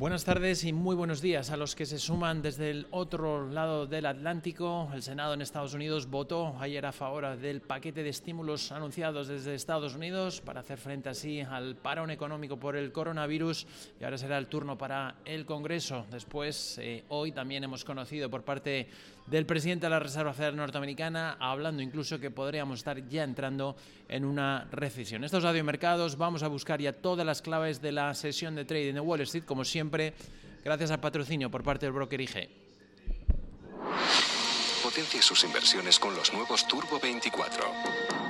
Buenas tardes y muy buenos días a los que se suman desde el otro lado del Atlántico. El Senado en Estados Unidos votó ayer a favor del paquete de estímulos anunciados desde Estados Unidos para hacer frente así al parón económico por el coronavirus y ahora será el turno para el Congreso. Después, eh, hoy también hemos conocido por parte del presidente de la Reserva Federal Norteamericana, hablando incluso que podríamos estar ya entrando en una recesión. Estos radiomercados vamos a buscar ya todas las claves de la sesión de trading de Wall Street, como siempre gracias al patrocinio por parte del broker IG. Potencie sus inversiones con los nuevos Turbo 24.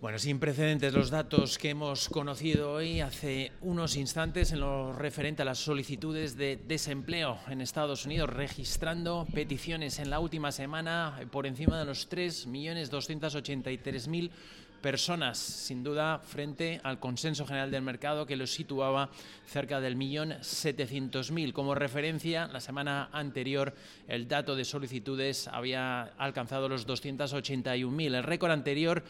Bueno, sin precedentes los datos que hemos conocido hoy. Hace unos instantes en lo referente a las solicitudes de desempleo en Estados Unidos, registrando peticiones en la última semana por encima de los 3.283.000 personas, sin duda, frente al consenso general del mercado que lo situaba cerca del millón setecientos mil. Como referencia, la semana anterior el dato de solicitudes había alcanzado los 281.000. El récord anterior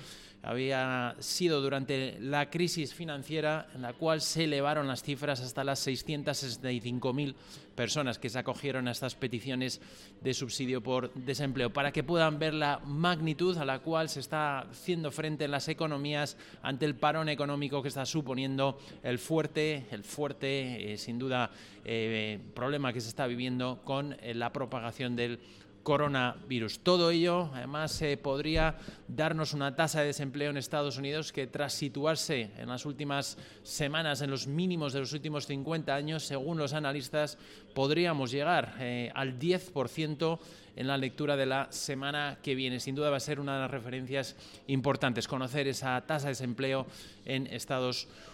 había sido durante la crisis financiera en la cual se elevaron las cifras hasta las 665.000 personas que se acogieron a estas peticiones de subsidio por desempleo, para que puedan ver la magnitud a la cual se está haciendo frente en las economías ante el parón económico que está suponiendo el fuerte, el fuerte, eh, sin duda, eh, problema que se está viviendo con eh, la propagación del coronavirus. Todo ello, además, podría darnos una tasa de desempleo en Estados Unidos que, tras situarse en las últimas semanas en los mínimos de los últimos 50 años, según los analistas, podríamos llegar eh, al 10% en la lectura de la semana que viene. Sin duda va a ser una de las referencias importantes, conocer esa tasa de desempleo en Estados Unidos.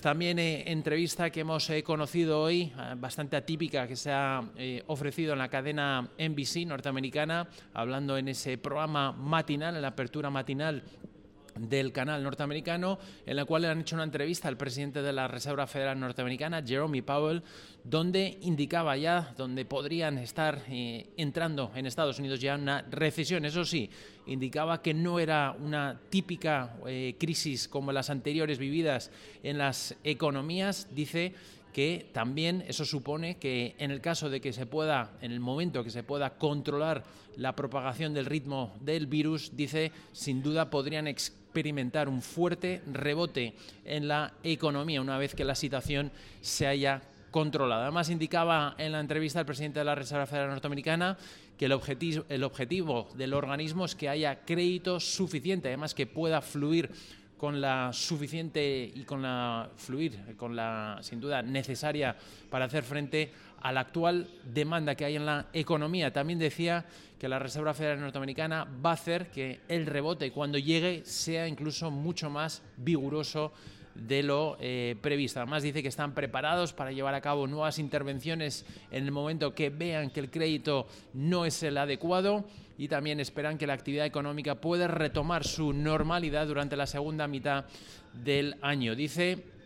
También eh, entrevista que hemos eh, conocido hoy, eh, bastante atípica, que se ha ofrecido en la cadena NBC norteamericana, hablando en ese programa matinal, en la apertura matinal del canal norteamericano, en la cual le han hecho una entrevista al presidente de la Reserva Federal Norteamericana, Jerome Powell, donde indicaba ya donde podrían estar eh, entrando en Estados Unidos ya una recesión. Eso sí, indicaba que no era una típica eh, crisis como las anteriores vividas en las economías. Dice que también eso supone que en el caso de que se pueda, en el momento que se pueda controlar la propagación del ritmo del virus, dice, sin duda podrían experimentar un fuerte rebote en la economía una vez que la situación se haya controlado. Además, indicaba en la entrevista el presidente de la Reserva Federal Norteamericana que el objetivo, el objetivo del organismo es que haya crédito suficiente, además que pueda fluir con la suficiente y con la fluir, con la sin duda necesaria para hacer frente a la actual demanda que hay en la economía. También decía que la Reserva Federal Norteamericana va a hacer que el rebote cuando llegue sea incluso mucho más vigoroso de lo eh, previsto. Además dice que están preparados para llevar a cabo nuevas intervenciones en el momento que vean que el crédito no es el adecuado y también esperan que la actividad económica pueda retomar su normalidad durante la segunda mitad del año. Dice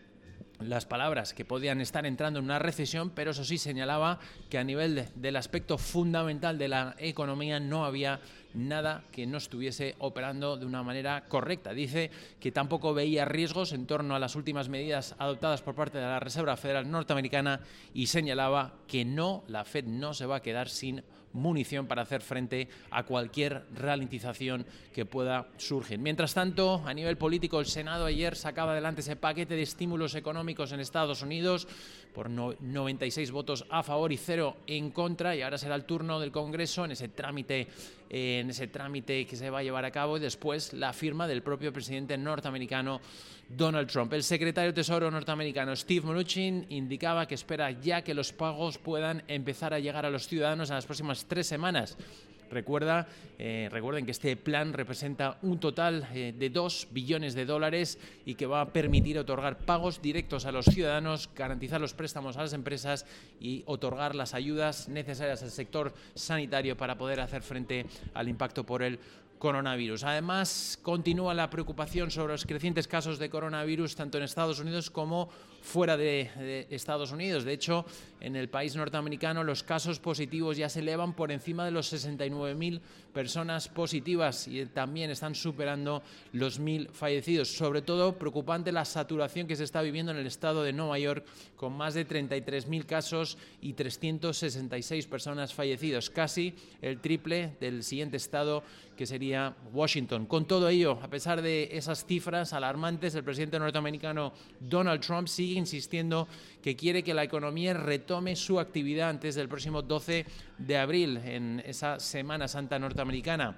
las palabras que podían estar entrando en una recesión, pero eso sí señalaba que a nivel del aspecto fundamental de la economía no había nada que no estuviese operando de una manera correcta. Dice que tampoco veía riesgos en torno a las últimas medidas adoptadas por parte de la Reserva Federal Norteamericana y señalaba que no, la Fed no se va a quedar sin munición para hacer frente a cualquier ralentización que pueda surgir. Mientras tanto, a nivel político, el Senado ayer sacaba adelante ese paquete de estímulos económicos en Estados Unidos por 96 votos a favor y cero en contra y ahora será el turno del Congreso en ese trámite en ese trámite que se va a llevar a cabo y después la firma del propio presidente norteamericano Donald Trump. El secretario de Tesoro norteamericano Steve Mnuchin indicaba que espera ya que los pagos puedan empezar a llegar a los ciudadanos en las próximas tres semanas Recuerda, eh, recuerden que este plan representa un total eh, de 2 billones de dólares y que va a permitir otorgar pagos directos a los ciudadanos, garantizar los préstamos a las empresas y otorgar las ayudas necesarias al sector sanitario para poder hacer frente al impacto por el coronavirus. Además, continúa la preocupación sobre los crecientes casos de coronavirus tanto en Estados Unidos como fuera de, Estados Unidos. De hecho, en el país norteamericano los casos positivos ya se elevan por encima de los 69.000 personas positivas y también están superando los 1.000 fallecidos. Sobre todo, preocupante la saturación que se está viviendo en el estado de Nueva York con más de 33.000 casos y 366 personas fallecidas, casi el triple del siguiente estado que sería Washington. Con todo ello, a pesar de esas cifras alarmantes, el presidente norteamericano Donald Trump sigue insistiendo que quiere que la economía retome su actividad antes del próximo 12 de abril, en esa Semana Santa norteamericana.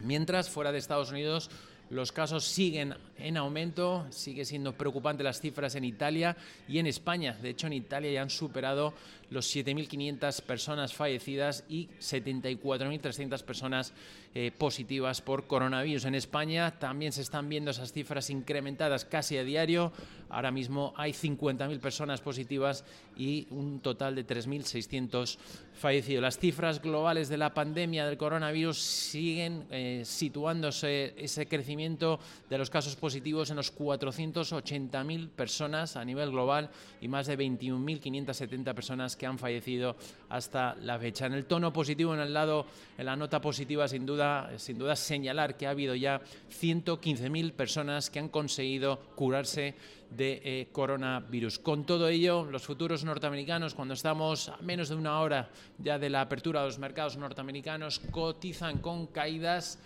Mientras, fuera de Estados Unidos, los casos siguen en aumento, sigue siendo preocupante las cifras en Italia y en España. De hecho, en Italia ya han superado los 7.500 personas fallecidas y 74.300 personas eh, positivas por coronavirus. En España también se están viendo esas cifras incrementadas casi a diario. Ahora mismo hay 50.000 personas positivas y un total de 3.600 fallecidos. Las cifras globales de la pandemia del coronavirus siguen eh, situándose ese crecimiento de los casos positivos en los 480.000 personas a nivel global y más de 21.570 personas que han fallecido hasta la fecha. En el tono positivo, en el lado, en la nota positiva, sin duda sin duda señalar que ha habido ya 115.000 personas que han conseguido curarse de eh, coronavirus. Con todo ello, los futuros norteamericanos, cuando estamos a menos de una hora ya de la apertura de los mercados norteamericanos, cotizan con caídas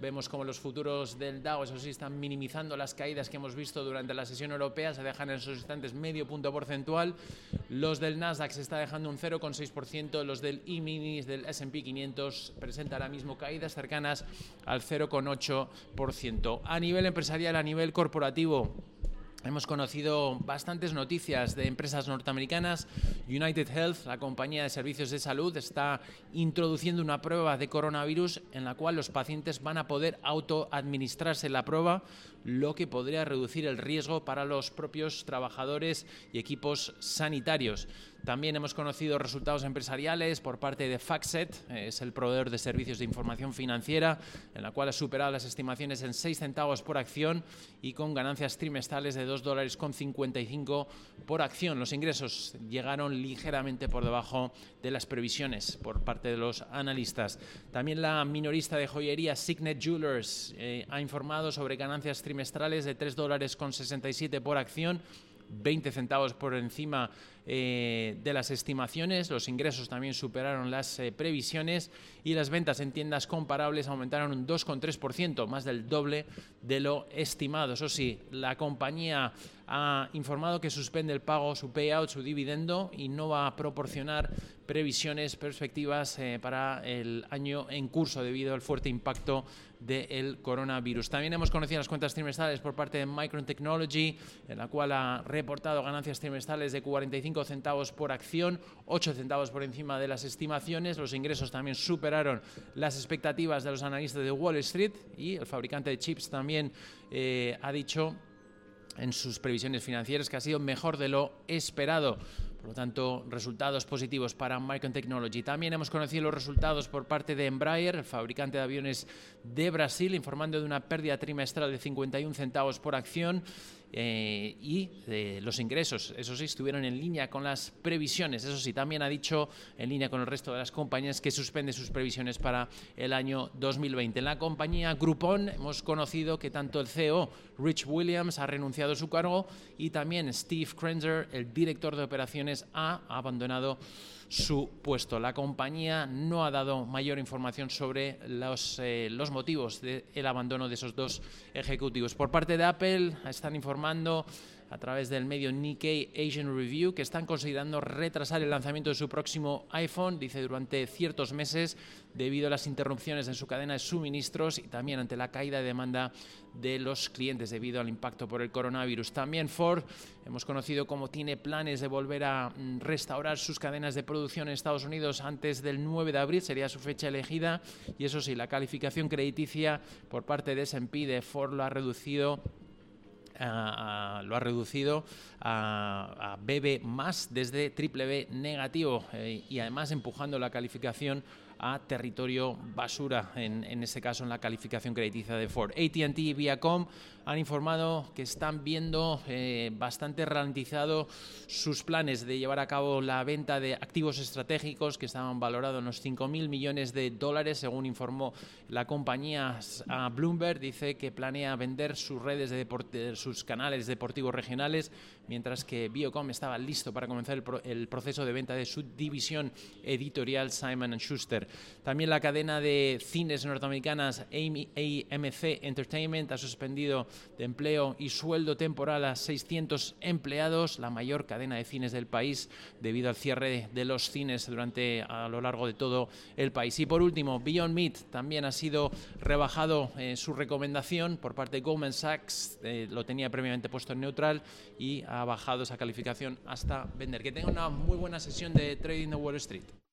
Vemos como los futuros del Dow, eso sí, están minimizando las caídas que hemos visto durante la sesión europea, se dejan en esos instantes medio punto porcentual. Los del Nasdaq se está dejando un 0,6%, los del E-minis del S&P 500 presentan ahora mismo caídas cercanas al 0,8%. A nivel empresarial, a nivel corporativo, Hemos conocido bastantes noticias de empresas norteamericanas. United Health, la compañía de servicios de salud, está introduciendo una prueba de coronavirus en la cual los pacientes van a poder autoadministrarse la prueba, lo que podría reducir el riesgo para los propios trabajadores y equipos sanitarios. También hemos conocido resultados empresariales por parte de Factset, es el proveedor de servicios de información financiera, en la cual ha superado las estimaciones en 6 centavos por acción y con ganancias trimestrales de 2 dólares con 55 por acción. Los ingresos llegaron ligeramente por debajo de las previsiones por parte de los analistas. También la minorista de joyería Signet Jewelers eh, ha informado sobre ganancias trimestrales de 3 dólares con 67 por acción 20 centavos por encima eh, de las estimaciones, los ingresos también superaron las eh, previsiones y las ventas en tiendas comparables aumentaron un 2,3%, más del doble de lo estimado. Eso sí, la compañía ha informado que suspende el pago, su payout, su dividendo y no va a proporcionar previsiones, perspectivas eh, para el año en curso debido al fuerte impacto del coronavirus. También hemos conocido las cuentas trimestrales por parte de Micron Technology, en la cual ha reportado ganancias trimestrales de 45 centavos por acción, 8 centavos por encima de las estimaciones. Los ingresos también superaron las expectativas de los analistas de Wall Street y el fabricante de chips también eh, ha dicho en sus previsiones financieras que ha sido mejor de lo esperado. Por lo tanto, resultados positivos para Micron Technology. También hemos conocido los resultados por parte de Embraer, el fabricante de aviones de Brasil, informando de una pérdida trimestral de 51 centavos por acción eh, y eh, los ingresos, eso sí, estuvieron en línea con las previsiones. Eso sí, también ha dicho en línea con el resto de las compañías que suspende sus previsiones para el año 2020. En la compañía Groupon hemos conocido que tanto el CEO Rich Williams ha renunciado a su cargo y también Steve Krenzer, el director de operaciones, ha abandonado su puesto. La compañía no ha dado mayor información sobre los, eh, los motivos del abandono de esos dos ejecutivos. Por parte de Apple están informando a través del medio Nikkei Asian Review que están considerando retrasar el lanzamiento de su próximo iPhone, dice durante ciertos meses, debido a las interrupciones en su cadena de suministros y también ante la caída de demanda de los clientes debido al impacto por el coronavirus. También Ford, hemos conocido cómo tiene planes de volver a mm, restaurar sus cadenas de producción en Estados Unidos antes del 9 de abril, sería su fecha elegida, y eso sí, la calificación crediticia por parte de S&P de Ford lo ha reducido lo ha reducido a, BB más desde triple B negativo eh, y además empujando la calificación a territorio basura, en, en este caso en la calificación crediticia de Ford. ATT y Viacom han informado que están viendo eh, bastante ralentizado sus planes de llevar a cabo la venta de activos estratégicos que estaban valorados en los 5.000 millones de dólares, según informó la compañía a Bloomberg. Dice que planea vender sus redes de deporte, sus canales deportivos regionales, mientras que Viacom estaba listo para comenzar el, el proceso de venta de su división editorial Simon Schuster. También la cadena de cines norteamericanas AMC Entertainment ha suspendido de empleo y sueldo temporal a 600 empleados, la mayor cadena de cines del país, debido al cierre de los cines durante a lo largo de todo el país. Y por último, Beyond Meat también ha sido rebajado eh, su recomendación por parte de Goldman Sachs, eh, lo tenía previamente puesto en neutral y ha bajado esa calificación hasta vender. Que tenga una muy buena sesión de trading de Wall Street.